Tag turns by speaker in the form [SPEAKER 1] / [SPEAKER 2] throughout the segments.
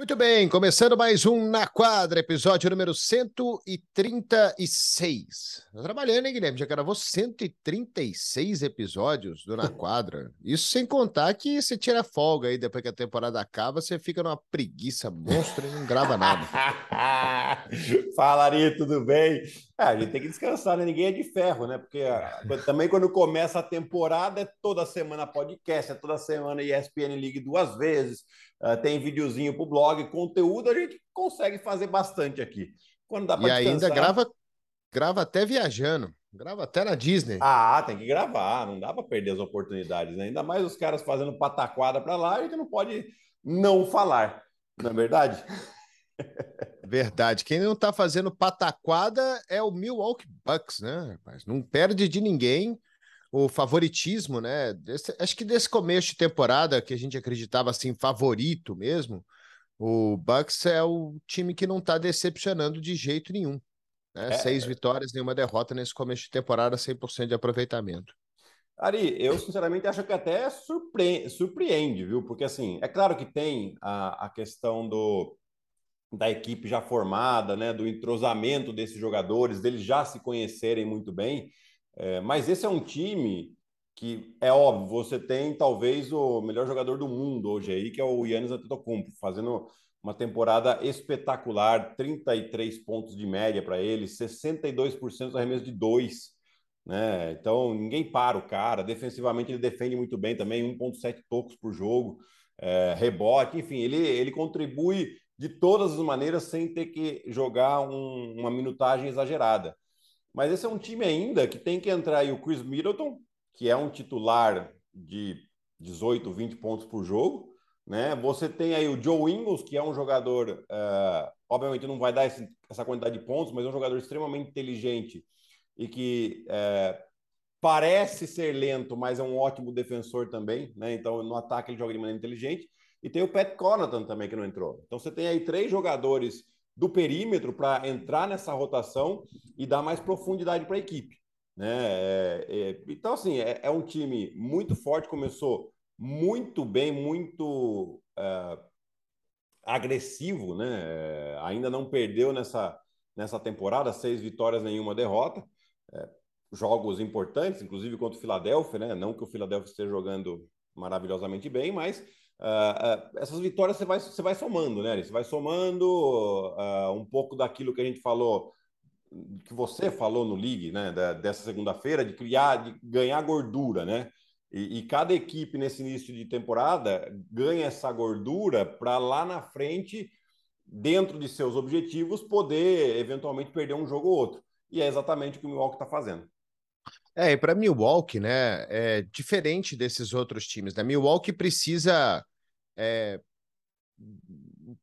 [SPEAKER 1] Muito bem, começando mais um Na Quadra, episódio número 136. Tá trabalhando, hein, Guilherme? Já gravou 136 episódios do Na Quadra. Isso sem contar que você tira folga aí depois que a temporada acaba, você fica numa preguiça monstra e não grava nada.
[SPEAKER 2] Fala, Ari, tudo bem? É, a gente tem que descansar, né? Ninguém é de ferro, né? Porque ah, também quando começa a temporada é toda semana podcast, é toda semana ESPN League duas vezes uh, tem videozinho para o blog, conteúdo a gente consegue fazer bastante aqui.
[SPEAKER 1] Quando dá e ainda grava, grava até viajando, grava até na Disney.
[SPEAKER 2] Ah, tem que gravar, não dá para perder as oportunidades, né? Ainda mais os caras fazendo pataquada para lá, a gente não pode não falar, não é verdade?
[SPEAKER 1] Verdade. Quem não está fazendo pataquada é o Milwaukee Bucks, né? Mas não perde de ninguém o favoritismo, né? Desse, acho que desse começo de temporada que a gente acreditava assim favorito mesmo, o Bucks é o time que não está decepcionando de jeito nenhum. Né? É... Seis vitórias, nenhuma derrota nesse começo de temporada, 100% de aproveitamento.
[SPEAKER 2] Ari, eu sinceramente acho que até surpre... surpreende, viu? Porque assim, é claro que tem a, a questão do da equipe já formada, né, do entrosamento desses jogadores, deles já se conhecerem muito bem. É, mas esse é um time que é óbvio, você tem talvez o melhor jogador do mundo hoje aí, que é o Yannis Antetokounmpo, fazendo uma temporada espetacular, 33 pontos de média para ele, 62% do arremesso de dois, né? Então, ninguém para o cara, defensivamente ele defende muito bem também, 1.7 tocos por jogo, é, rebote, enfim, ele, ele contribui de todas as maneiras sem ter que jogar um, uma minutagem exagerada. Mas esse é um time ainda que tem que entrar aí o Chris Middleton, que é um titular de 18, 20 pontos por jogo. Né? Você tem aí o Joe Ingles, que é um jogador, uh, obviamente não vai dar esse, essa quantidade de pontos, mas é um jogador extremamente inteligente e que uh, parece ser lento, mas é um ótimo defensor também. Né? Então, no ataque ele joga de maneira inteligente. E tem o Pat Connaughton também, que não entrou. Então, você tem aí três jogadores do perímetro para entrar nessa rotação e dar mais profundidade para a equipe. Né? É, é, então, assim, é, é, um time muito forte, começou muito bem, muito é, agressivo, né? É, ainda não perdeu nessa, nessa temporada, seis vitórias, nenhuma derrota. Jogos importantes, inclusive contra o Philadelphia, né? Não que o Philadelphia esteja jogando maravilhosamente bem, mas Uh, uh, essas vitórias você vai, você vai somando, né? Você vai somando uh, um pouco daquilo que a gente falou, que você falou no League, né? Da, dessa segunda-feira, de criar, de ganhar gordura, né? E, e, cada equipe nesse início de temporada ganha essa gordura para lá na frente, dentro de seus objetivos, poder eventualmente perder um jogo ou outro. E é exatamente o que o Milwaukee está fazendo.
[SPEAKER 1] É, e para Milwaukee, né, é diferente desses outros times, né? Milwaukee precisa é,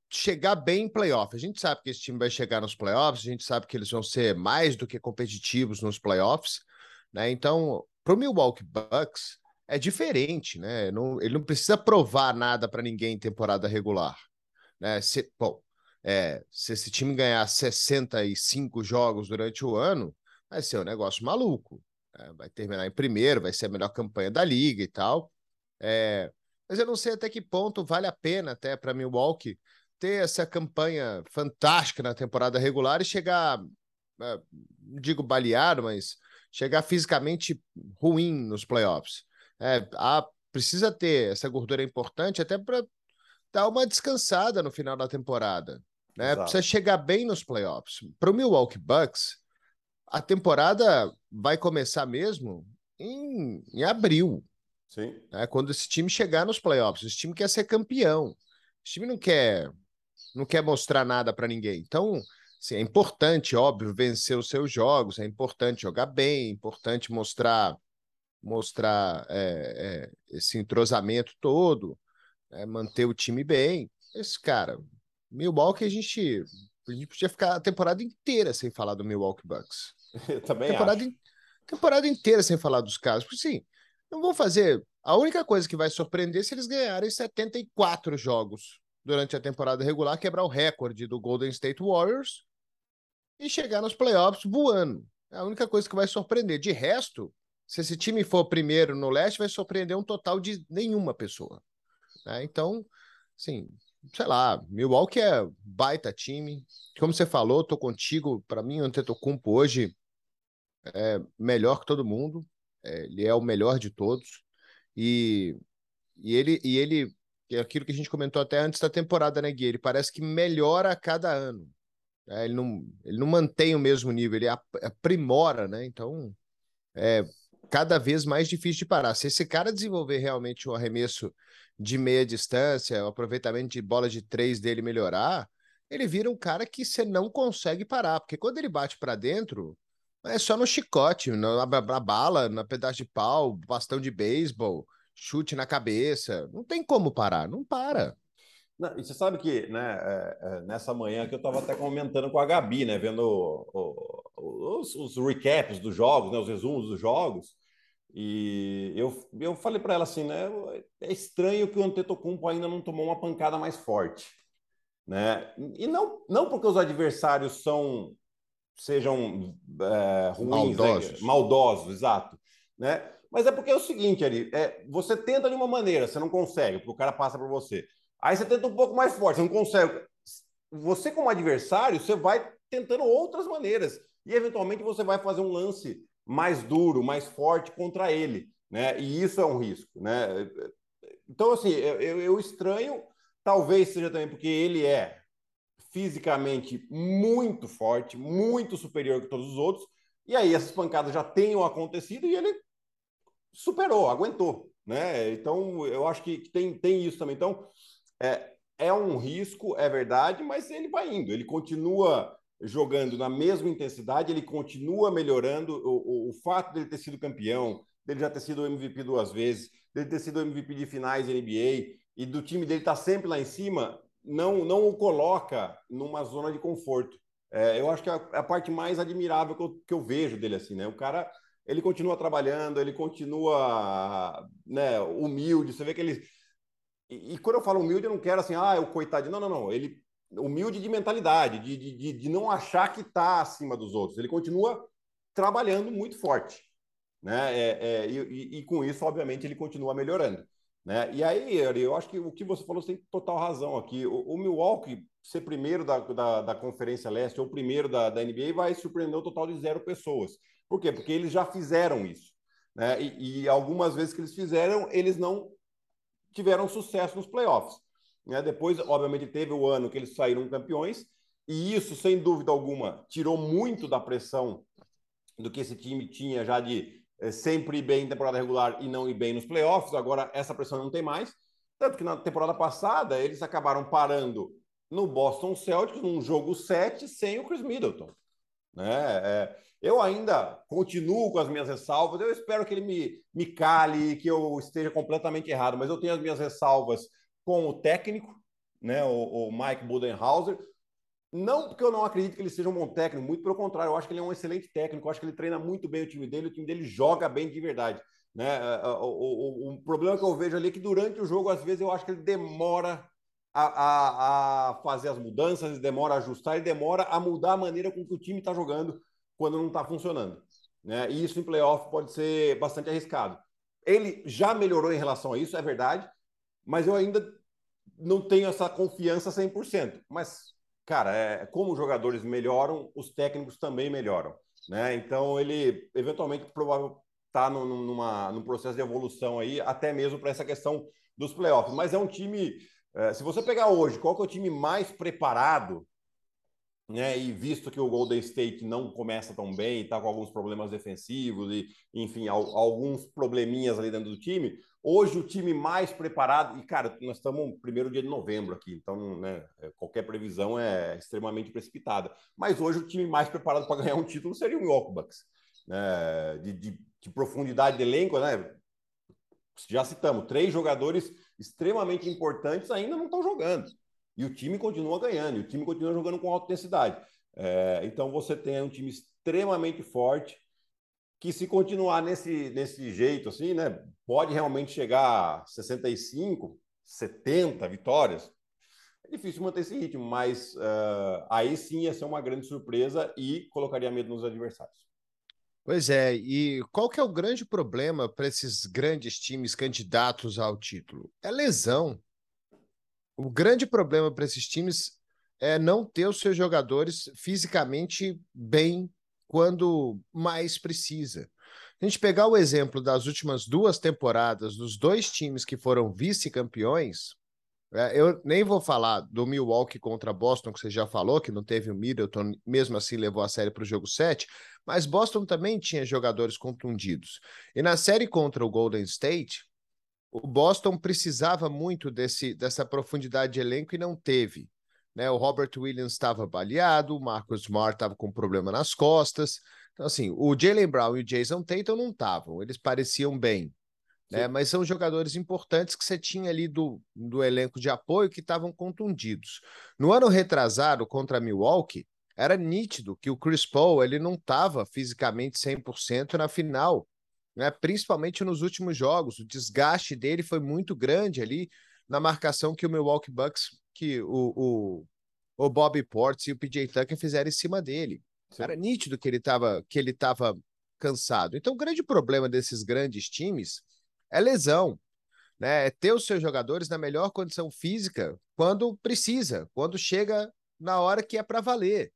[SPEAKER 1] chegar bem em playoff. A gente sabe que esse time vai chegar nos playoffs, a gente sabe que eles vão ser mais do que competitivos nos playoffs, né? Então, para o Milwaukee Bucks é diferente, né? Não, ele não precisa provar nada para ninguém em temporada regular, né? Se, bom, é, se esse time ganhar 65 jogos durante o ano, vai ser um negócio maluco. Né? Vai terminar em primeiro, vai ser a melhor campanha da liga e tal. É, mas eu não sei até que ponto vale a pena até para Milwaukee ter essa campanha fantástica na temporada regular e chegar, é, não digo baleado, mas chegar fisicamente ruim nos playoffs. É, a, precisa ter essa gordura importante até para dar uma descansada no final da temporada. Né? Precisa chegar bem nos playoffs. Para o Milwaukee Bucks, a temporada vai começar mesmo em, em abril. Sim. Né? Quando esse time chegar nos playoffs, esse time quer ser campeão. Esse time não quer, não quer mostrar nada para ninguém. Então, assim, é importante, óbvio, vencer os seus jogos, é importante jogar bem, é importante mostrar mostrar é, é, esse entrosamento todo, é, manter o time bem. Esse cara, Milwaukee, a gente, a gente podia ficar a temporada inteira sem falar do Milwaukee Bucks.
[SPEAKER 2] Eu também
[SPEAKER 1] temporada,
[SPEAKER 2] acho.
[SPEAKER 1] Temporada inteira sem falar dos casos. Porque, sim, não vão fazer. A única coisa que vai surpreender é se eles ganharem 74 jogos durante a temporada regular, quebrar o recorde do Golden State Warriors e chegar nos playoffs voando. É a única coisa que vai surpreender. De resto, se esse time for primeiro no leste, vai surpreender um total de nenhuma pessoa. Né? Então, sim, sei lá, Milwaukee é baita time. Como você falou, tô contigo. Para mim, o Antetokounmpo hoje é melhor que todo mundo. É, ele é o melhor de todos. E, e ele e ele é aquilo que a gente comentou até antes da temporada, né, Gui? Ele parece que melhora a cada ano. É, ele, não, ele não mantém o mesmo nível, ele aprimora, né? Então, é cada vez mais difícil de parar. Se esse cara desenvolver realmente um arremesso de meia distância, o aproveitamento de bola de três dele melhorar, ele vira um cara que você não consegue parar, porque quando ele bate para dentro, é só no chicote, na, na bala, na pedaço de pau, bastão de beisebol, chute na cabeça. Não tem como parar, não para.
[SPEAKER 2] Não, e você sabe que né, é, é, nessa manhã que eu estava até comentando com a Gabi, né, vendo o, o, os, os, recaps dos jogos, né, os resumos dos jogos, e eu, eu falei para ela assim, né, é estranho que o Antetokounmpo ainda não tomou uma pancada mais forte, né? E não, não porque os adversários são sejam é, ruins, maldosos. Né? maldosos, exato, né? Mas é porque é o seguinte, ali, é, você tenta de uma maneira, você não consegue, porque o cara passa por você. Aí você tenta um pouco mais forte, você não consegue. Você, como adversário, você vai tentando outras maneiras. E, eventualmente, você vai fazer um lance mais duro, mais forte contra ele. Né? E isso é um risco. Né? Então, assim, eu, eu estranho, talvez seja também porque ele é fisicamente muito forte, muito superior que todos os outros, e aí essas pancadas já tenham acontecido e ele superou, aguentou. Né? Então, eu acho que tem, tem isso também. Então, é, é um risco, é verdade, mas ele vai indo, ele continua jogando na mesma intensidade, ele continua melhorando. O, o, o fato dele ter sido campeão, dele já ter sido MVP duas vezes, dele ter sido MVP de finais NBA e do time dele estar tá sempre lá em cima, não, não o coloca numa zona de conforto. É, eu acho que é a, a, parte mais admirável que eu, que eu vejo dele assim, né? O cara ele continua trabalhando, ele continua né, humilde. Você vê que ele e, e, quando eu falo humilde, eu não quero assim, ah, é o coitado. Não, não, não. Ele humilde de mentalidade, de, de, de não achar que está acima dos outros. Ele continua trabalhando muito forte. Né? É, é, e, e, com isso, obviamente, ele continua melhorando. Né? E aí, eu acho que o que você falou você tem total razão aqui. O, o Milwaukee ser primeiro da, da, da, Conferência Leste ou primeiro da, da NBA vai surpreender o total de zero pessoas. Por quê? Porque eles já fizeram isso. Né? E, e algumas vezes que eles fizeram, eles não tiveram sucesso nos playoffs. Né? Depois, obviamente, teve o ano que eles saíram campeões, e isso, sem dúvida alguma, tirou muito da pressão do que esse time tinha já de é, sempre ir bem em temporada regular e não ir bem nos playoffs. Agora, essa pressão não tem mais. Tanto que na temporada passada, eles acabaram parando no Boston Celtics, num jogo 7, sem o Chris Middleton. Né? É, eu ainda continuo com as minhas ressalvas. Eu espero que ele me, me cale, que eu esteja completamente errado, mas eu tenho as minhas ressalvas com o técnico, né, o, o Mike Budenhauser. Não porque eu não acredito que ele seja um bom técnico, muito pelo contrário, eu acho que ele é um excelente técnico, eu acho que ele treina muito bem o time dele, o time dele joga bem de verdade. Né? É, é, o, o, o problema que eu vejo ali é que durante o jogo, às vezes, eu acho que ele demora a, a, a fazer as mudanças, ele demora a ajustar, demora a mudar a maneira com que o time está jogando quando não está funcionando. Né? E isso em playoff pode ser bastante arriscado. Ele já melhorou em relação a isso, é verdade, mas eu ainda não tenho essa confiança 100%. Mas, cara, é, como os jogadores melhoram, os técnicos também melhoram. Né? Então, ele eventualmente provável está numa, num processo de evolução aí, até mesmo para essa questão dos playoffs. Mas é um time, é, se você pegar hoje, qual é o time mais preparado né? E visto que o Golden State não começa tão bem, está com alguns problemas defensivos e, enfim, alguns probleminhas ali dentro do time, hoje o time mais preparado, e cara, nós estamos no primeiro dia de novembro aqui, então né, é, qualquer previsão é extremamente precipitada. Mas hoje o time mais preparado para ganhar um título seria o Milwaukee Bucks. Né? De, de, de profundidade de elenco, né? Já citamos, três jogadores extremamente importantes ainda não estão jogando. E o time continua ganhando, e o time continua jogando com alta intensidade. É, então você tem um time extremamente forte que se continuar nesse, nesse jeito assim, né, pode realmente chegar a 65, 70 vitórias. É difícil manter esse ritmo, mas uh, aí sim ia ser uma grande surpresa e colocaria medo nos adversários.
[SPEAKER 1] Pois é, e qual que é o grande problema para esses grandes times candidatos ao título? É lesão. o grande problema para esses times é não ter os seus jogadores fisicamente bem quando mais precisa. A gente pegar o exemplo das últimas duas temporadas dos dois times que foram vice-campeões, é, eu nem vou falar do Milwaukee contra Boston, que você já falou, que não teve o Middleton, mesmo assim levou a série para o jogo 7, mas Boston também tinha jogadores contundidos. E na série contra o Golden State, o Boston precisava muito desse, dessa profundidade de elenco e não teve. Né? O Robert Williams estava baleado, o Marcus Smart estava com problema nas costas. Então, assim, o Jalen Brown e o Jason Tatum não estavam, eles pareciam bem. Né? Mas são jogadores importantes que você tinha ali do, do elenco de apoio que estavam contundidos. No ano retrasado contra Milwaukee, era nítido que o Chris Paul ele não estava fisicamente 100% na final, né? principalmente nos últimos jogos. O desgaste dele foi muito grande ali na marcação que o Milwaukee Bucks que o, o, o Bobby Portis e o PJ Tucker fizeram em cima dele. Sim. Era nítido que ele estava que ele estava cansado. Então, o grande problema desses grandes times é lesão, né? É ter os seus jogadores na melhor condição física quando precisa, quando chega na hora que é para valer.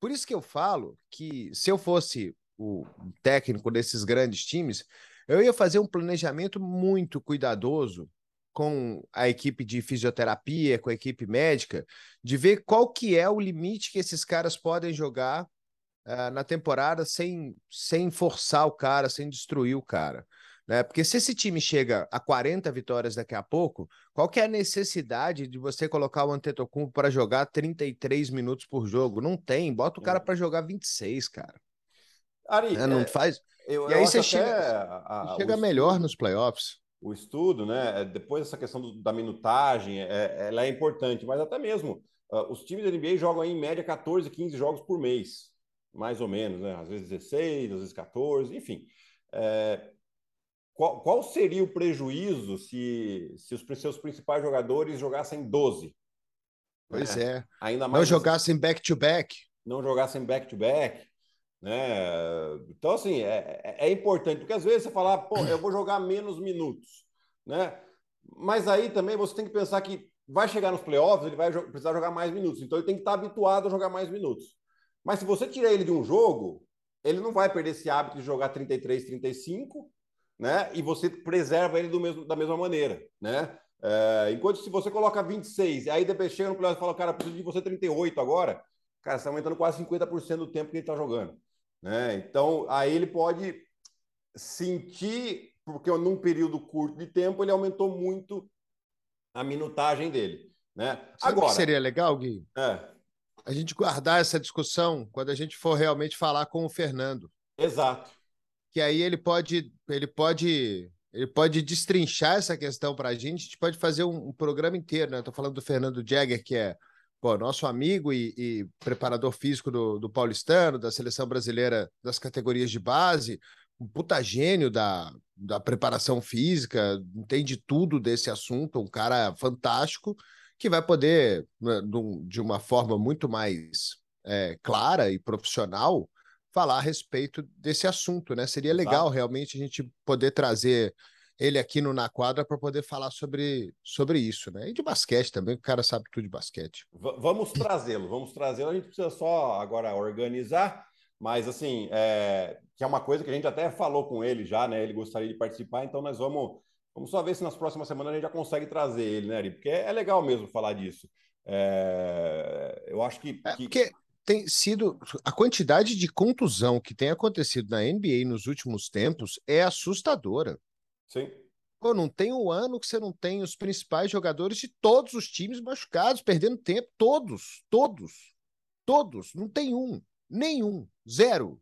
[SPEAKER 1] Por isso que eu falo que se eu fosse o técnico desses grandes times, eu ia fazer um planejamento muito cuidadoso com a equipe de fisioterapia, com a equipe médica, de ver qual que é o limite que esses caras podem jogar uh, na temporada sem, sem forçar o cara, sem destruir o cara. Né? Porque se esse time chega a 40 vitórias daqui a pouco, qual que é a necessidade de você colocar o Antetokounmpo para jogar 33 minutos por jogo? Não tem, bota o cara para jogar 26, cara. Ari, é, não é, faz. Eu, e aí você chega, a, chega melhor nos playoffs
[SPEAKER 2] o estudo, né? É, depois essa questão do, da minutagem, é, ela é importante, mas até mesmo uh, os times da NBA jogam aí, em média 14, 15 jogos por mês, mais ou menos, né? Às vezes 16, às vezes 14, enfim. É, qual, qual, seria o prejuízo se, se os seus principais jogadores jogassem 12?
[SPEAKER 1] Pois é. é. Ainda mais não jogassem back-to-back. -back.
[SPEAKER 2] Não jogassem back-to-back. -back. Né? Então, assim, é, é, é importante, porque às vezes você fala, pô, eu vou jogar menos minutos, né? Mas aí também você tem que pensar que vai chegar nos playoffs, ele vai precisar jogar mais minutos, então ele tem que estar habituado a jogar mais minutos. Mas se você tirar ele de um jogo, ele não vai perder esse hábito de jogar 33, 35, né? E você preserva ele do mesmo, da mesma maneira, né? É, enquanto se você coloca 26, e aí depois chega no playoff e fala, cara, preciso de você 38 agora, cara, você está aumentando quase 50% do tempo que ele está jogando. Né? Então, aí ele pode sentir, porque num período curto de tempo ele aumentou muito a minutagem dele. Né?
[SPEAKER 1] Sabe Agora, que seria legal, Gui? É. A gente guardar essa discussão quando a gente for realmente falar com o Fernando.
[SPEAKER 2] Exato.
[SPEAKER 1] Que aí ele pode, ele pode, ele pode destrinchar essa questão para a gente. A gente pode fazer um, um programa inteiro, né? Estou falando do Fernando Jagger, que é pô, nosso amigo e, e preparador físico do, do, Paulistano, da seleção brasileira das categorias de base, um puta gênio da, da preparação física, entende tudo desse assunto, um cara fantástico, que vai poder, né, de uma forma muito mais é, clara e profissional, falar a respeito desse assunto, né? Seria legal Exato. realmente a gente poder trazer ele aqui no Na Quadra para poder falar sobre, sobre isso, né? E de basquete também, o cara sabe tudo de basquete.
[SPEAKER 2] V vamos trazê-lo, vamos trazê-lo. A gente precisa só agora organizar, mas assim, é, que é uma coisa que a gente até falou com ele já, né? Ele gostaria de participar, então nós vamos, vamos só ver se nas próximas semanas a gente já consegue trazer ele, né, Ari? Porque é, legal mesmo falar disso. É, eu acho que,
[SPEAKER 1] é, Porque tem sido a quantidade de contusão que tem acontecido na NBA nos últimos tempos é assustadora.
[SPEAKER 2] Sim.
[SPEAKER 1] Pô, não tem um ano que você não tem os principais jogadores de todos os times machucados, perdendo tempo. Todos, todos, todos. Não tem um, nenhum, zero.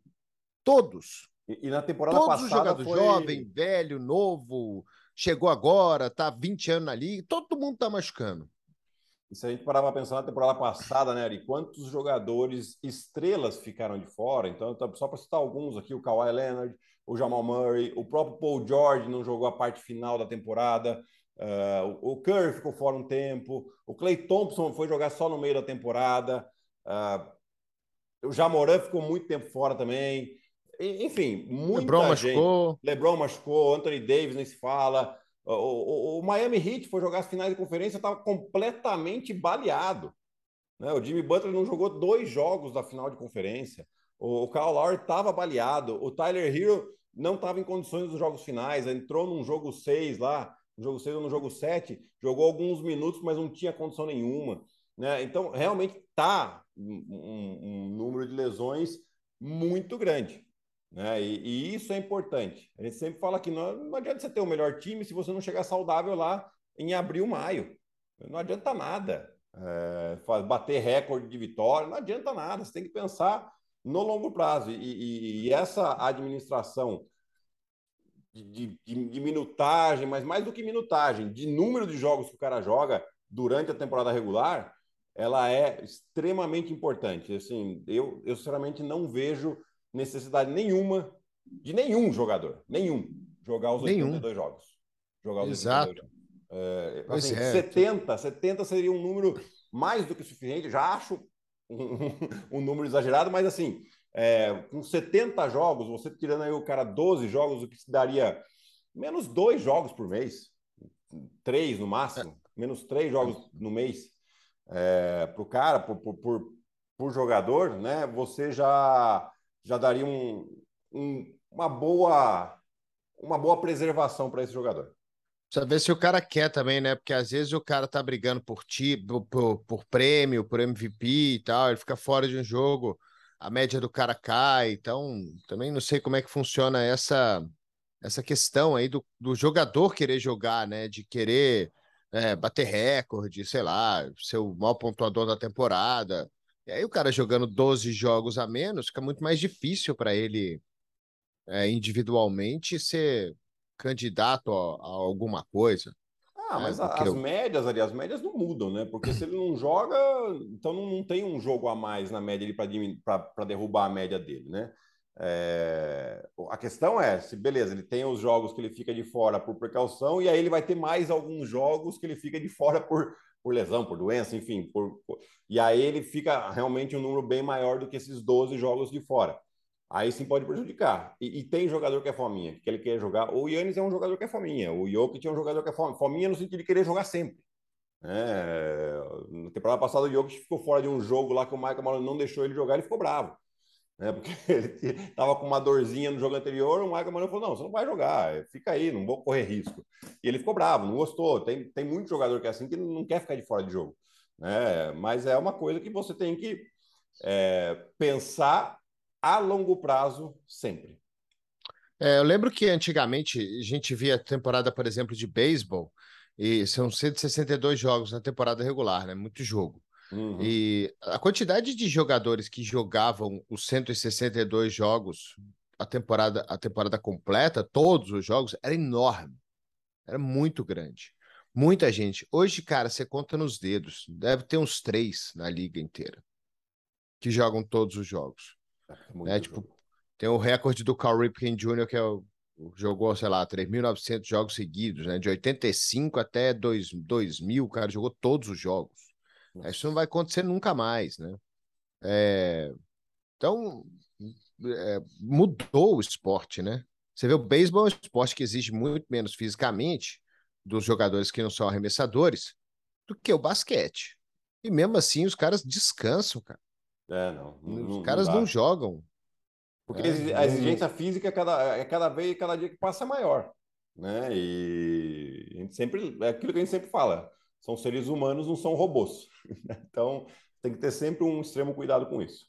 [SPEAKER 1] Todos.
[SPEAKER 2] E, e na temporada
[SPEAKER 1] todos
[SPEAKER 2] passada.
[SPEAKER 1] Todos os jogadores,
[SPEAKER 2] foi...
[SPEAKER 1] jovem, velho, novo, chegou agora, tá 20 anos na liga, todo mundo tá machucando.
[SPEAKER 2] E se a gente parar para pensar na temporada passada, né, Ari, quantos jogadores estrelas ficaram de fora? Então, só para citar alguns aqui, o Kawhi Leonard, o Jamal Murray, o próprio Paul George não jogou a parte final da temporada, uh, o Curry ficou fora um tempo, o Clay Thompson foi jogar só no meio da temporada, uh, o Jamoran ficou muito tempo fora também. Enfim, muita
[SPEAKER 1] LeBron
[SPEAKER 2] gente.
[SPEAKER 1] Machucou.
[SPEAKER 2] LeBron machucou, Anthony Davis nem se fala. O, o, o Miami Heat foi jogar as finais de conferência, estava completamente baleado. Né? O Jimmy Butler não jogou dois jogos da final de conferência. O, Kyle Lowry estava baleado. O Tyler Hero não estava em condições dos jogos finais. Entrou num jogo 6 lá, no jogo 6 ou no jogo 7, jogou alguns minutos, mas não tinha condição nenhuma. Né? Então, realmente está um, um número de lesões muito grande. Né? E, e, isso é importante. A gente sempre fala que não, não adianta você ter o melhor time se você não chegar saudável lá em abril, maio. Não adianta nada. É, bater recorde de vitória, não adianta nada. Você tem que pensar no longo prazo. E, e, e essa administração de, de, de, minutagem, mas mais do que minutagem, de número de jogos que o cara joga durante a temporada regular, ela é extremamente importante. Assim, eu, eu sinceramente não vejo necessidade nenhuma de nenhum jogador, nenhum, jogar os nenhum. 82 jogos. Jogar os
[SPEAKER 1] Exato. 82 jogos.
[SPEAKER 2] É, assim, é. 70, 70 seria um número mais do que suficiente, já acho um, um número exagerado, mas assim, é, com 70 jogos, você tirando aí o cara 12 jogos, o que se daria menos dois jogos por mês, três no máximo, menos três jogos no mês é, para o cara, por, por, por, jogador, né? Você já já daria um, um, uma boa uma boa preservação para esse jogador.
[SPEAKER 1] Precisa ver se o cara quer também, né? Porque às vezes o cara tá brigando por ti, por, por, prêmio, por MVP e tal, ele fica fora de um jogo, a média do cara cai. Então, também não sei como é que funciona essa essa questão aí do, do jogador querer jogar, né? De querer é, bater recorde, sei lá, ser o maior pontuador da temporada. E aí o cara jogando 12 jogos a menos, fica muito mais difícil para ele é, individualmente ser candidato a, a alguma coisa.
[SPEAKER 2] Ah, mas é, as eu... médias ali, as médias não mudam, né? Porque se ele não joga, então não tem um jogo a mais na média para derrubar a média dele, né? É... A questão é, se beleza, ele tem os jogos que ele fica de fora por precaução, e aí ele vai ter mais alguns jogos que ele fica de fora por, por lesão, por doença, enfim. Por... E aí ele fica realmente um número bem maior do que esses 12 jogos de fora. Aí sim pode prejudicar. E, e tem jogador que é fominha, que ele quer jogar. O Yannis é um jogador que é fominha. O Jokic é um jogador que é fominha. Fominha no sentido de querer jogar sempre. É, na temporada passada, o Jokic ficou fora de um jogo lá que o Michael Malone não deixou ele jogar, ele ficou bravo. Né? Porque ele estava com uma dorzinha no jogo anterior, o Michael Malone falou: não, você não vai jogar, fica aí, não vou correr risco. E ele ficou bravo, não gostou. Tem, tem muito jogador que é assim que não quer ficar de fora de jogo. Né? Mas é uma coisa que você tem que é, pensar a longo prazo sempre.
[SPEAKER 1] É, eu lembro que antigamente a gente via temporada, por exemplo, de beisebol, e são 162 jogos na temporada regular, né? Muito jogo. Uhum. E a quantidade de jogadores que jogavam os 162 jogos a temporada, a temporada completa, todos os jogos, era enorme. Era muito grande. Muita gente. Hoje, cara, você conta nos dedos. Deve ter uns três na liga inteira que jogam todos os jogos. É né? Tipo, tem o recorde do Cal Ripken Jr., que é o, jogou, sei lá, 3.900 jogos seguidos, né? De 85 até 2000, o cara jogou todos os jogos. Isso não vai acontecer nunca mais, né? É... Então, é... mudou o esporte, né? Você vê, o beisebol é um esporte que exige muito menos fisicamente dos jogadores que não são arremessadores do que o basquete. E mesmo assim, os caras descansam, cara.
[SPEAKER 2] É, não.
[SPEAKER 1] não os caras não, não jogam.
[SPEAKER 2] Porque é, a exigência não... física é cada, é cada vez, cada dia que passa é maior. Né? E a gente sempre, é aquilo que a gente sempre fala são seres humanos, não são robôs. Então, tem que ter sempre um extremo cuidado com isso.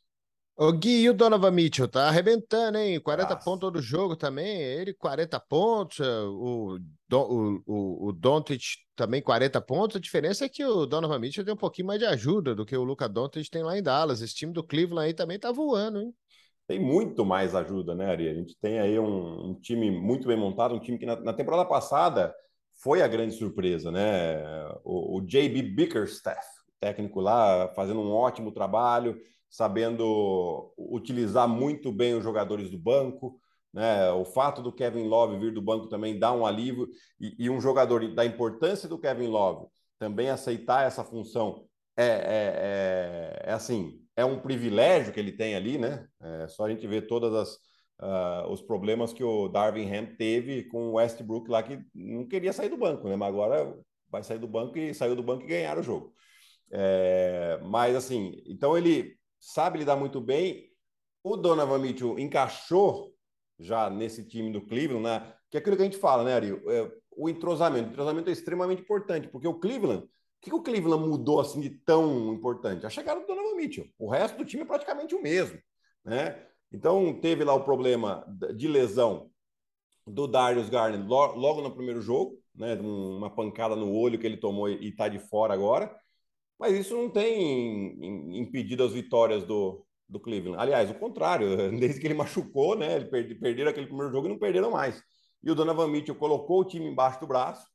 [SPEAKER 1] O Gui e o Donovan Mitchell tá arrebentando, hein? 40 Nossa. pontos todo jogo também. Ele 40 pontos, o, o, o, o Doncic também 40 pontos. A diferença é que o Donovan Mitchell tem um pouquinho mais de ajuda do que o Luca Doncic tem lá em Dallas. Esse time do Cleveland aí também tá voando, hein?
[SPEAKER 2] Tem muito mais ajuda, né, Ari? A gente tem aí um, um time muito bem montado, um time que na, na temporada passada foi a grande surpresa, né? O, o JB Bickerstaff, técnico lá, fazendo um ótimo trabalho, sabendo utilizar muito bem os jogadores do banco. Né? O fato do Kevin Love vir do banco também dá um alívio e, e um jogador da importância do Kevin Love também aceitar essa função é, é, é, é, assim, é um privilégio que ele tem ali, né? É só a gente ver todas as, uh, os problemas que o Darvin Ham teve com o Westbrook lá, que não queria sair do banco, né? Mas agora vai sair do banco e saiu do banco e ganhar o jogo. É, mas assim, então ele sabe lidar muito bem. O Donovan Mitchell encaixou já nesse time do Cleveland, né? Que é aquilo que a gente fala, né, Ari? É, o entrosamento. O entrosamento é extremamente importante, porque o Cleveland, o que, que o Cleveland mudou assim de tão importante? A chegada do Donovan Mitchell. O resto do time é praticamente o mesmo, né? Então, teve lá o problema de lesão do Darius Garner logo no primeiro jogo, né? Uma pancada no olho que ele tomou e está de fora agora. Mas isso não tem impedido as vitórias do, do Cleveland. Aliás, o contrário, desde que ele machucou, né? Ele perde, perderam aquele primeiro jogo e não perderam mais. E o Donovan Mitchell colocou o time embaixo do braço.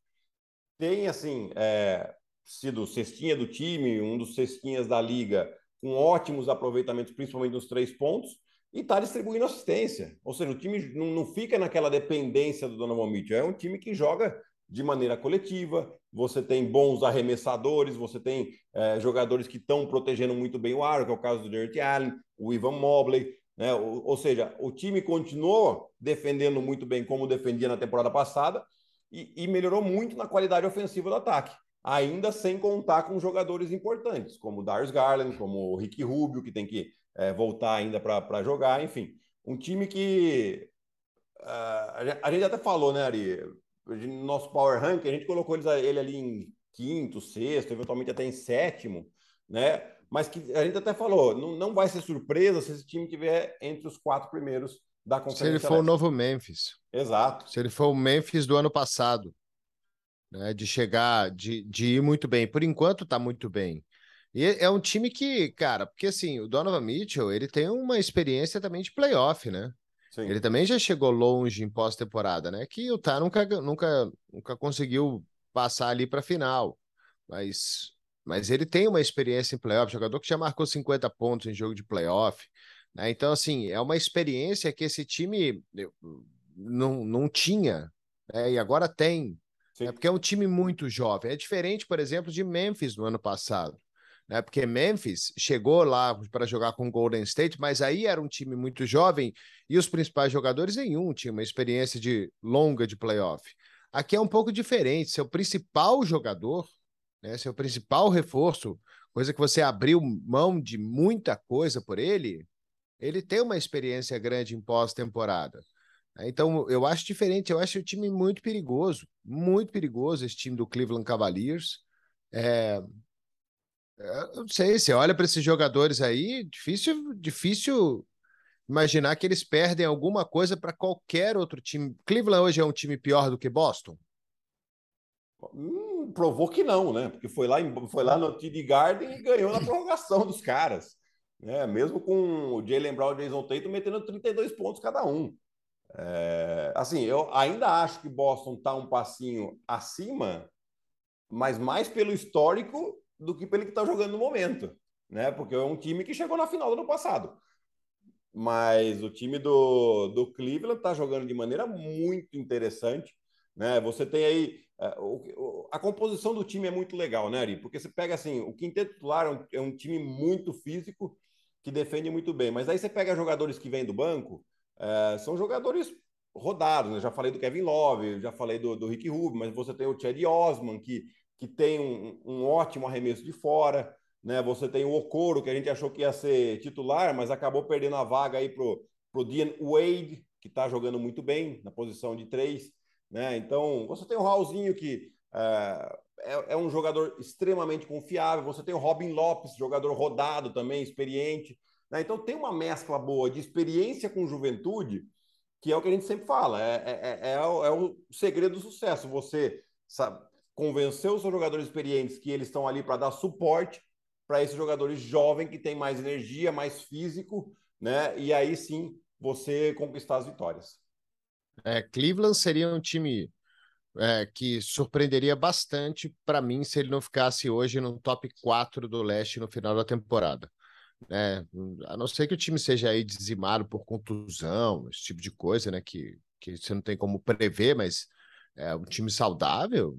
[SPEAKER 2] Tem, assim, é, sido cestinha do time, um dos cestinhas da liga, com ótimos aproveitamentos, principalmente nos três pontos e está distribuindo assistência. Ou seja, o time não, não fica naquela dependência do Donovan Mitchell. É um time que joga de maneira coletiva. Você tem bons arremessadores, você tem é, jogadores que estão protegendo muito bem o aro, que é o caso do Jared Allen, o Ivan Mobley. Né? Ou, ou, seja, o time continuou defendendo muito bem como defendia na temporada passada e, e melhorou muito na qualidade ofensiva do ataque ainda sem contar com jogadores importantes, como o Darius Garland, como o Ricky Rubio, que tem que é, voltar ainda para jogar, enfim. Um time que uh, a gente até falou, né, Ari? No nosso Power Rank, a gente colocou ele ali em quinto, sexto, eventualmente até em sétimo, né? Mas que a gente até falou, não, não vai ser surpresa se esse time tiver entre os quatro primeiros da conferência.
[SPEAKER 1] Se ele for o novo Memphis.
[SPEAKER 2] Exato.
[SPEAKER 1] Se ele for o Memphis do ano passado, né? De chegar, de, de ir muito bem. Por enquanto está muito bem. E é um time que, cara, porque assim, o Donovan Mitchell, ele tem uma experiência também de playoff, né? Sim. Ele também já chegou longe em pós-temporada, né? Que o Tá nunca, nunca, nunca conseguiu passar ali para final. Mas, mas ele tem uma experiência em playoff, jogador que já marcou 50 pontos em jogo de playoff. Né? Então, assim, é uma experiência que esse time não, não tinha, né? e agora tem. É porque é um time muito jovem. É diferente, por exemplo, de Memphis no ano passado né? Porque Memphis chegou lá para jogar com Golden State, mas aí era um time muito jovem e os principais jogadores nenhum tinha uma experiência de longa de playoff. Aqui é um pouco diferente. Seu principal jogador, né? Seu principal reforço, coisa que você abriu mão de muita coisa por ele, ele tem uma experiência grande em pós-temporada. Então, eu acho diferente, eu acho o time muito perigoso, muito perigoso, esse time do Cleveland Cavaliers. É, eu não sei, você olha para esses jogadores aí, difícil, difícil imaginar que eles perdem alguma coisa para qualquer outro time. Cleveland hoje é um time pior do que Boston?
[SPEAKER 2] Hum, provou que não, né? Porque foi lá, foi lá no TD Garden e ganhou na prorrogação dos caras. Né? Mesmo com o Jalen Brown e o Jason Tatum metendo 32 pontos cada um. É, assim, eu ainda acho que Boston está um passinho acima, mas mais pelo histórico do que pelo que está jogando no momento, né? Porque é um time que chegou na final do ano passado. Mas o time do, do Cleveland está jogando de maneira muito interessante, né? Você tem aí é, o, a composição do time é muito legal, né, Ari? Porque você pega assim, o quinteto titular é um, é um, time muito físico que defende muito bem, mas aí você pega jogadores que vêm do banco, é, são jogadores rodados, né? Já falei do Kevin Love, já falei do, do Rick Rubio, mas você tem o Chad Osman, que que tem um, um ótimo arremesso de fora. Né? Você tem o Okoro, que a gente achou que ia ser titular, mas acabou perdendo a vaga aí pro, pro Dean Wade, que está jogando muito bem na posição de três. Né? Então, você tem o Raulzinho, que é, é, é, um jogador extremamente confiável. Você tem o Robin Lopes, jogador rodado também, experiente. Né? Então, tem uma mescla boa de experiência com juventude, que é o que a gente sempre fala. É, é, é, é o, é o segredo do sucesso. Você sabe, convencer os seus jogadores experientes que eles estão ali para dar suporte para esses jogadores jovens que têm mais energia, mais físico, né? E aí sim você conquistar as vitórias.
[SPEAKER 1] É, Cleveland seria um time é, que surpreenderia bastante para mim se ele não ficasse hoje no top 4 do leste no final da temporada. É, a não ser que o time seja aí dizimado por contusão, esse tipo de coisa, né? Que, que você não tem como prever, mas é um time saudável,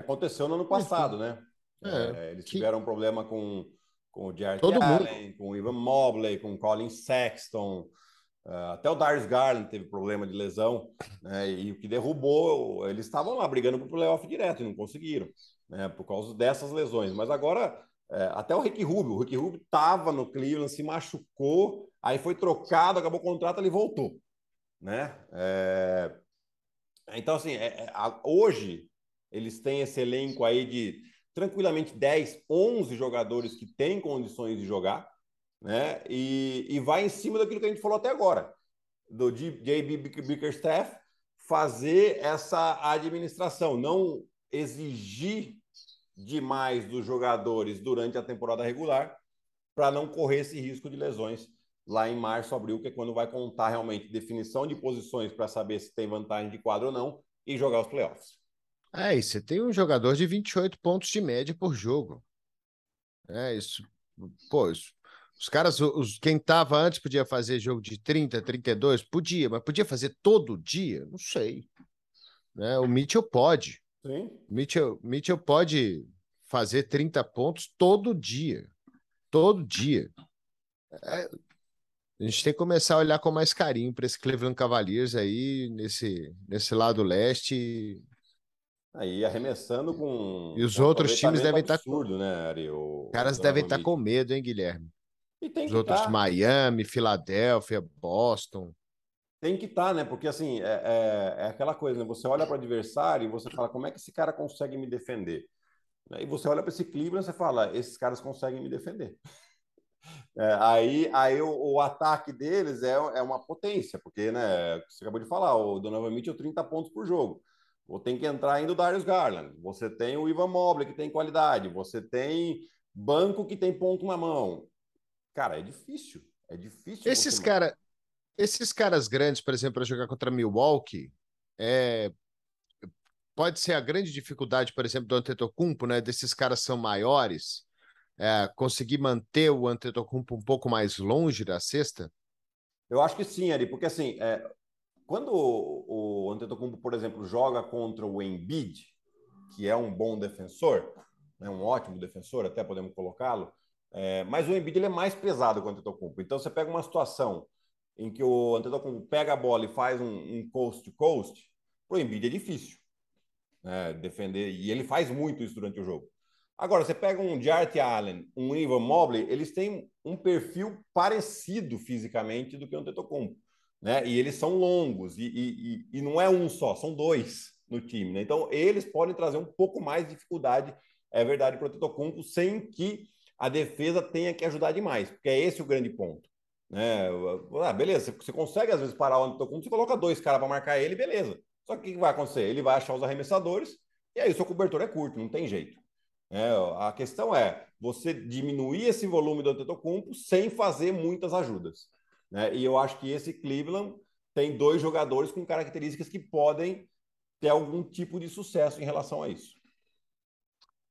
[SPEAKER 2] aconteceu no ano passado, né? É, é, eles que... tiveram um problema com, com o Jared
[SPEAKER 1] Todo
[SPEAKER 2] Allen, mundo. com o Ivan Mobley, com o Colin Sexton. Uh, até o Darius Garland teve problema de lesão, né? E o que derrubou, eles estavam lá brigando para o playoff direto e não conseguiram, né? Por causa dessas lesões. Mas agora, é, até o Rick Rubio, o Rick Rubio estava no Cleveland, se machucou, aí foi trocado, acabou o contrato, ele voltou, né? É... Então, assim, é, é hoje eles têm esse elenco aí de tranquilamente 10, 11 jogadores que têm condições de jogar, né? E, e vai em cima daquilo que a gente falou até agora, do JB Bickerstaff fazer essa administração, não exigir demais dos jogadores durante a temporada regular para não correr esse risco de lesões lá em março, abril, que é quando vai contar realmente definição de posições para saber se tem vantagem de quadro ou não e jogar os playoffs.
[SPEAKER 1] É, e você tem um jogador de 28 pontos de média por jogo. É, isso. Pô, isso os caras, os, quem tava antes podia fazer jogo de 30, 32? Podia, mas podia fazer todo dia? Não sei. Né? O Mitchell pode. Sim. Mitchell, Mitchell pode fazer 30 pontos todo dia. Todo dia. É, a gente tem que começar a olhar com mais carinho para esse Cleveland Cavaliers aí, nesse, nesse lado leste.
[SPEAKER 2] Aí arremessando com.
[SPEAKER 1] E os outros times devem estar. Tá
[SPEAKER 2] absurdo, né, Ari? O,
[SPEAKER 1] caras devem estar tá com medo, hein, Guilherme? E tem Os que outros, tá. Miami, Filadélfia, Boston.
[SPEAKER 2] Tem que estar, tá, né? Porque assim, é, é, é, aquela coisa, né? Você olha para o adversário e você fala, como é que esse cara consegue me defender? E você olha para esse Cleveland e você fala, esses caras conseguem me defender. É, aí aí o, o, ataque deles é, é uma potência, porque, né, você acabou de falar, o Donovan Mitchell 30 pontos por jogo. Ou tem que entrar ainda o Darius Garland. Você tem o Ivan Mobley, que tem qualidade. Você tem banco que tem ponto na mão. Cara, é difícil. É difícil.
[SPEAKER 1] Esses, cara, esses caras grandes, por exemplo, para jogar contra Milwaukee, é, pode ser a grande dificuldade, por exemplo, do Antetokounmpo, né? Desses caras são maiores, é, conseguir manter o Antetokounmpo um pouco mais longe da cesta?
[SPEAKER 2] Eu acho que sim, Ari, porque assim, é, quando o, Antetokounmpo, por exemplo, joga contra o Embiid, que é um bom defensor, né, um ótimo defensor, até podemos colocá-lo, é, mas o Embiid ele é mais pesado que o Antetokounmpo. Então você pega uma situação em que o Antetokounmpo pega a bola e faz um, um coast to coast, o Embiid é difícil né, defender e ele faz muito isso durante o jogo. Agora você pega um Jarrett Allen, um Ivan Mobley, eles têm um perfil parecido fisicamente do que o Antetokounmpo, né? E eles são longos e, e, e, não é um só, são dois no time, né? Então eles podem trazer um pouco mais de dificuldade, é verdade, para o Antetokounmpo, sem que a defesa tenha que ajudar demais, porque é esse o grande ponto. Né? Ah, beleza, você consegue às vezes parar o Antetokounmpo, você coloca dois caras para marcar ele, beleza. Só que o que vai acontecer? Ele vai achar os arremessadores e aí o seu cobertor é curto, não tem jeito. É, a questão é você diminuir esse volume do Antetokounmpo sem fazer muitas ajudas. Né? E eu acho que esse Cleveland tem dois jogadores com características que podem ter algum tipo de sucesso em relação a isso.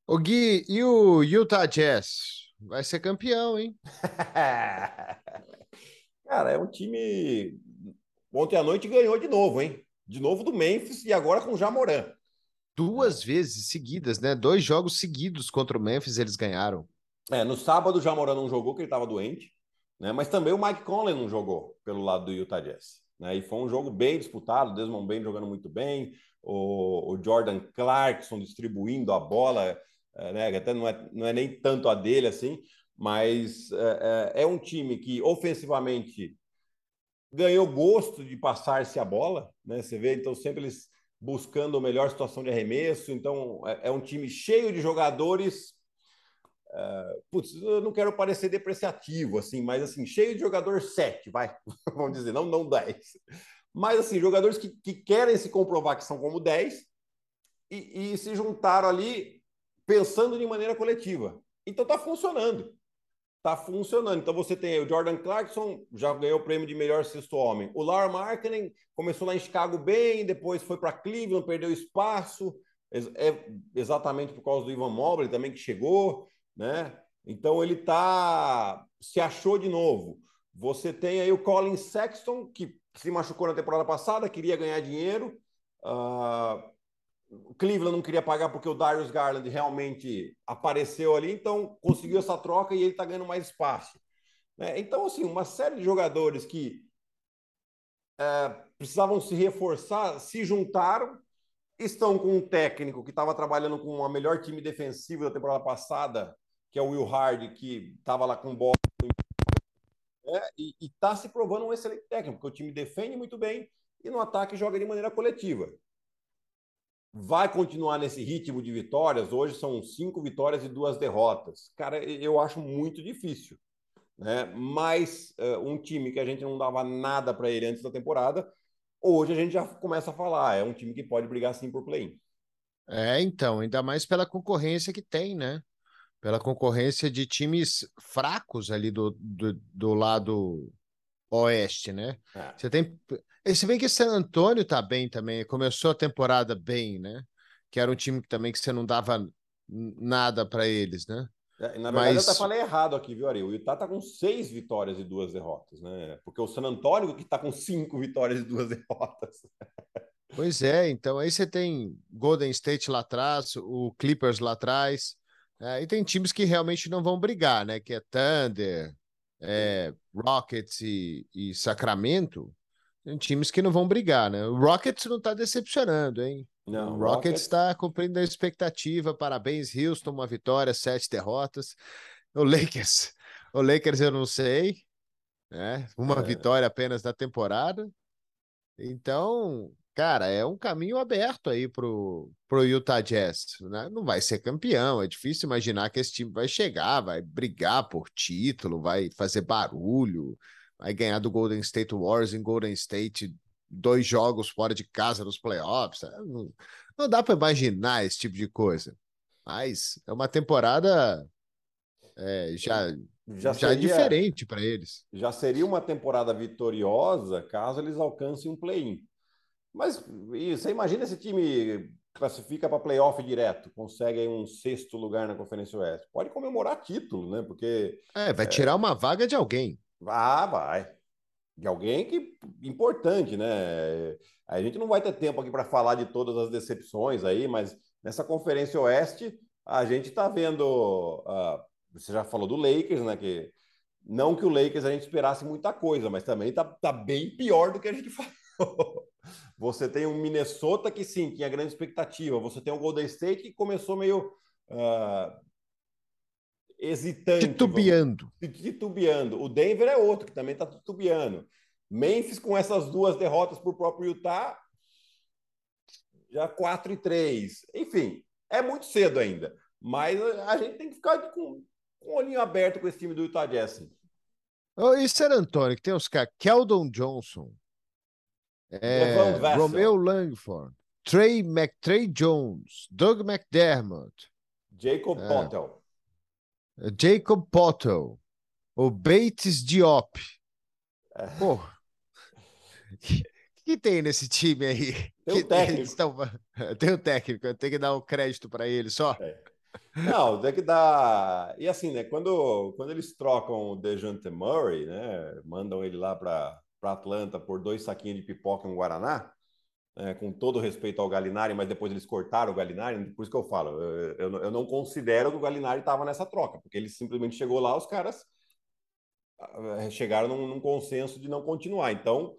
[SPEAKER 1] O Gui, e o Utah Jazz? Vai ser campeão, hein?
[SPEAKER 2] Cara, é um time. Ontem à noite ganhou de novo, hein? De novo do Memphis e agora com o Jamoran.
[SPEAKER 1] Duas é. vezes seguidas, né? Dois jogos seguidos contra o Memphis eles ganharam.
[SPEAKER 2] É, no sábado o Jamoran não jogou, porque ele estava doente, né? Mas também o Mike Conley não jogou pelo lado do Utah Jazz. Né? E foi um jogo bem disputado, Desmond Bain jogando muito bem, o, o Jordan Clarkson distribuindo a bola. É, né? Até não é, não é nem tanto a dele assim, mas é, é, é um time que ofensivamente ganhou gosto de passar-se a bola, né? Você vê, então sempre eles buscando a melhor situação de arremesso. Então é, é um time cheio de jogadores. Uh, putz, eu não quero parecer depreciativo, assim, mas assim, cheio de jogador 7, vai, vamos dizer, não, não 10. Mas assim, jogadores que, que querem se comprovar que são como 10 e, e se juntaram ali pensando de maneira coletiva. Então está funcionando. Está funcionando. Então você tem o Jordan Clarkson, já ganhou o prêmio de melhor sexto homem. O Lar Markkinen começou lá em Chicago bem, depois foi para Cleveland, perdeu espaço. É exatamente por causa do Ivan Mobley também que chegou, né? Então ele tá se achou de novo. Você tem aí o Colin Sexton que se machucou na temporada passada, queria ganhar dinheiro. Uh, Cleveland não queria pagar porque o Darius Garland realmente apareceu ali, então conseguiu essa troca e ele está ganhando mais espaço. Né? Então, assim, uma série de jogadores que é, precisavam se reforçar, se juntaram, estão com um técnico que estava trabalhando com o melhor time defensivo da temporada passada, que é o Will Hard, que estava lá com bola né? e está se provando um excelente técnico, porque o time defende muito bem e no ataque joga de maneira coletiva. Vai continuar nesse ritmo de vitórias? Hoje são cinco vitórias e duas derrotas. Cara, eu acho muito difícil. Né? Mas uh, um time que a gente não dava nada para ele antes da temporada, hoje a gente já começa a falar, é um time que pode brigar sim por play-in.
[SPEAKER 1] É, então, ainda mais pela concorrência que tem, né? Pela concorrência de times fracos ali do, do, do lado oeste, né? É. Você tem. Se bem que San Antônio tá bem também, começou a temporada bem, né? Que era um time também que você não dava nada para eles, né?
[SPEAKER 2] É, na verdade, Mas... eu até falei errado aqui, viu, Ari? O Utah tá com seis vitórias e duas derrotas, né? Porque o San Antônio que tá com cinco vitórias e duas derrotas.
[SPEAKER 1] Pois é, então aí você tem Golden State lá atrás, o Clippers lá atrás, é, e tem times que realmente não vão brigar, né? Que é Thunder, é, Rockets e, e, Sacramento. Tem times que não vão brigar, né? O Rockets não está decepcionando, hein? Não, o Rockets está cumprindo a expectativa. Parabéns, Houston, uma vitória, sete derrotas. O Lakers, o Lakers eu não sei, né? Uma é. vitória apenas na temporada. Então, cara, é um caminho aberto aí pro, pro Utah Jazz. Né? Não vai ser campeão, é difícil imaginar que esse time vai chegar, vai brigar por título, vai fazer barulho, vai ganhar do Golden State Warriors em Golden State dois jogos fora de casa nos playoffs. Né? Não, não dá para imaginar esse tipo de coisa. Mas é uma temporada é, já já, já seria, diferente para eles.
[SPEAKER 2] Já seria uma temporada vitoriosa caso eles alcancem um play-in. Mas você imagina esse time classifica para playoff direto, consegue um sexto lugar na Conferência Oeste. Pode comemorar título, né? Porque.
[SPEAKER 1] É, vai é... tirar uma vaga de alguém.
[SPEAKER 2] Ah, vai. De alguém que importante, né? A gente não vai ter tempo aqui para falar de todas as decepções aí, mas nessa Conferência Oeste a gente está vendo. Uh, você já falou do Lakers, né? Que não que o Lakers a gente esperasse muita coisa, mas também tá, tá bem pior do que a gente falou. Você tem um Minnesota que sim, tinha grande expectativa. Você tem um Golden State que começou meio uh, hesitante.
[SPEAKER 1] Titubeando.
[SPEAKER 2] Vamos, titubeando. O Denver é outro que também está titubeando. Memphis com essas duas derrotas para o próprio Utah, já 4 e 3. Enfim, é muito cedo ainda. Mas a gente tem que ficar com, com o olhinho aberto com esse time do Utah Jazz.
[SPEAKER 1] Oh, e San Antonio, que tem os caras, Keldon Johnson, é, Romeo Langford, Trey, Mc, Trey Jones, Doug McDermott,
[SPEAKER 2] Jacob é, Pottel.
[SPEAKER 1] Jacob Pottel, o Bates Diop. É. Pô, que, que tem nesse time aí?
[SPEAKER 2] Tem
[SPEAKER 1] o
[SPEAKER 2] técnico.
[SPEAKER 1] Estão... Tem o técnico, tem que dar o um crédito para ele só.
[SPEAKER 2] É. Não, tem que dar. E assim, né? Quando, quando eles trocam o Dejante Murray, né? Mandam ele lá para para Atlanta por dois saquinhos de pipoca e um Guaraná, é, com todo respeito ao Galinari, mas depois eles cortaram o Galinari, por isso que eu falo, eu, eu, eu não considero que o Galinari estava nessa troca, porque ele simplesmente chegou lá, os caras ah, chegaram num, num, consenso de não continuar. Então,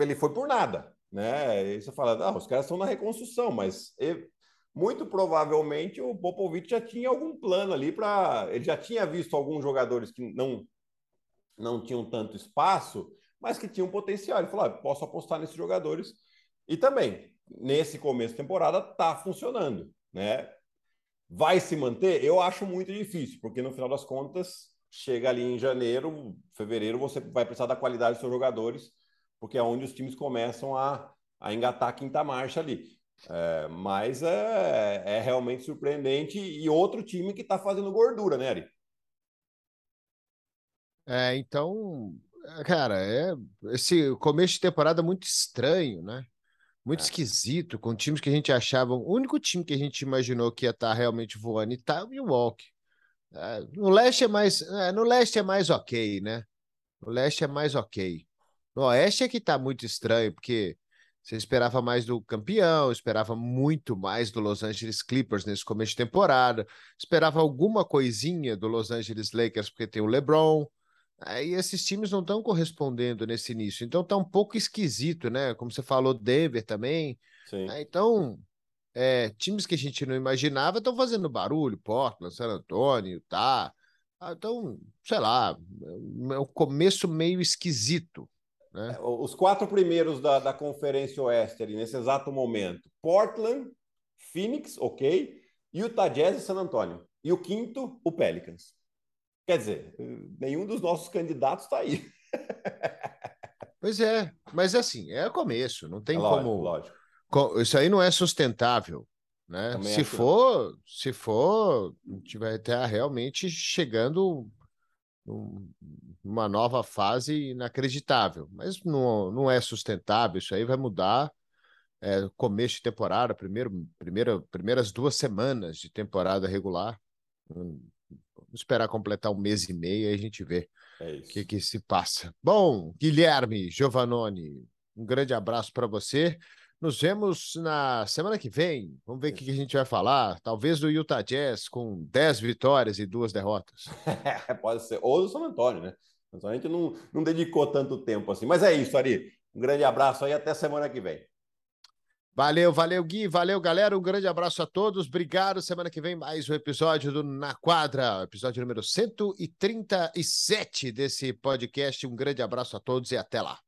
[SPEAKER 2] ele foi por nada, né? E você fala, ah, os caras estão na reconstrução, mas muito provavelmente o Popovich já tinha algum plano ali para. Ele já tinha visto alguns jogadores que não, não tinham tanto espaço mas que tinham potencial. Ele falou: ah, posso apostar nesses jogadores. E também, nesse começo de temporada, está funcionando. Né? Vai se manter? Eu acho muito difícil, porque no final das contas, chega ali em janeiro, fevereiro, você vai precisar da qualidade dos seus jogadores, porque é onde os times começam a, a engatar a quinta marcha ali. É, mas é, é realmente surpreendente e outro time que está fazendo gordura, né, Ari?
[SPEAKER 1] É, então Cara, é esse começo de temporada muito estranho, né? Muito é. esquisito, com times que a gente achava. O único time que a gente imaginou que ia estar tá realmente voando e tá o Milwaukee. É, no leste é mais. É, no leste é mais ok, né? No leste é mais ok. No oeste é que tá muito estranho, porque você esperava mais do campeão, esperava muito mais do Los Angeles Clippers nesse começo de temporada, esperava alguma coisinha do Los Angeles Lakers, porque tem o LeBron Aí esses times não estão correspondendo nesse início. Então tá um pouco esquisito, né? Como você falou, Denver também. Né? Então, é, times que a gente não imaginava estão fazendo barulho, Portland, San Antonio, tá. Então, sei lá, é um começo meio esquisito. Né?
[SPEAKER 2] É, os quatro primeiros da, da Conferência Oeste ali, nesse exato momento: Portland, Phoenix, ok, Utah Jazz e San Antonio. E o quinto, o Pelicans. Quer dizer, nenhum dos nossos candidatos está aí.
[SPEAKER 1] Pois é, mas assim, é começo, não tem lógico,
[SPEAKER 2] como. Lógico.
[SPEAKER 1] Isso aí não é sustentável. Né? se for, se for, a gente vai estar realmente chegando numa nova fase inacreditável. Mas não, não é sustentável, isso aí vai mudar. É, começo de temporada, primeiro, primeira, primeiras duas semanas de temporada regular. Esperar completar um mês e meio e a gente vê
[SPEAKER 2] é
[SPEAKER 1] o que, que se passa. Bom, Guilherme Giovanoni, um grande abraço para você. Nos vemos na semana que vem. Vamos ver o que a gente vai falar. Talvez do Utah Jazz com 10 vitórias e duas derrotas.
[SPEAKER 2] Pode ser. Ou do San Antônio, né? A gente não, não dedicou tanto tempo assim. Mas é isso, Ari. Um grande abraço aí. Até semana que vem.
[SPEAKER 1] Valeu, valeu, Gui. Valeu, galera. Um grande abraço a todos. Obrigado. Semana que vem, mais um episódio do Na Quadra, episódio número 137 desse podcast. Um grande abraço a todos e até lá.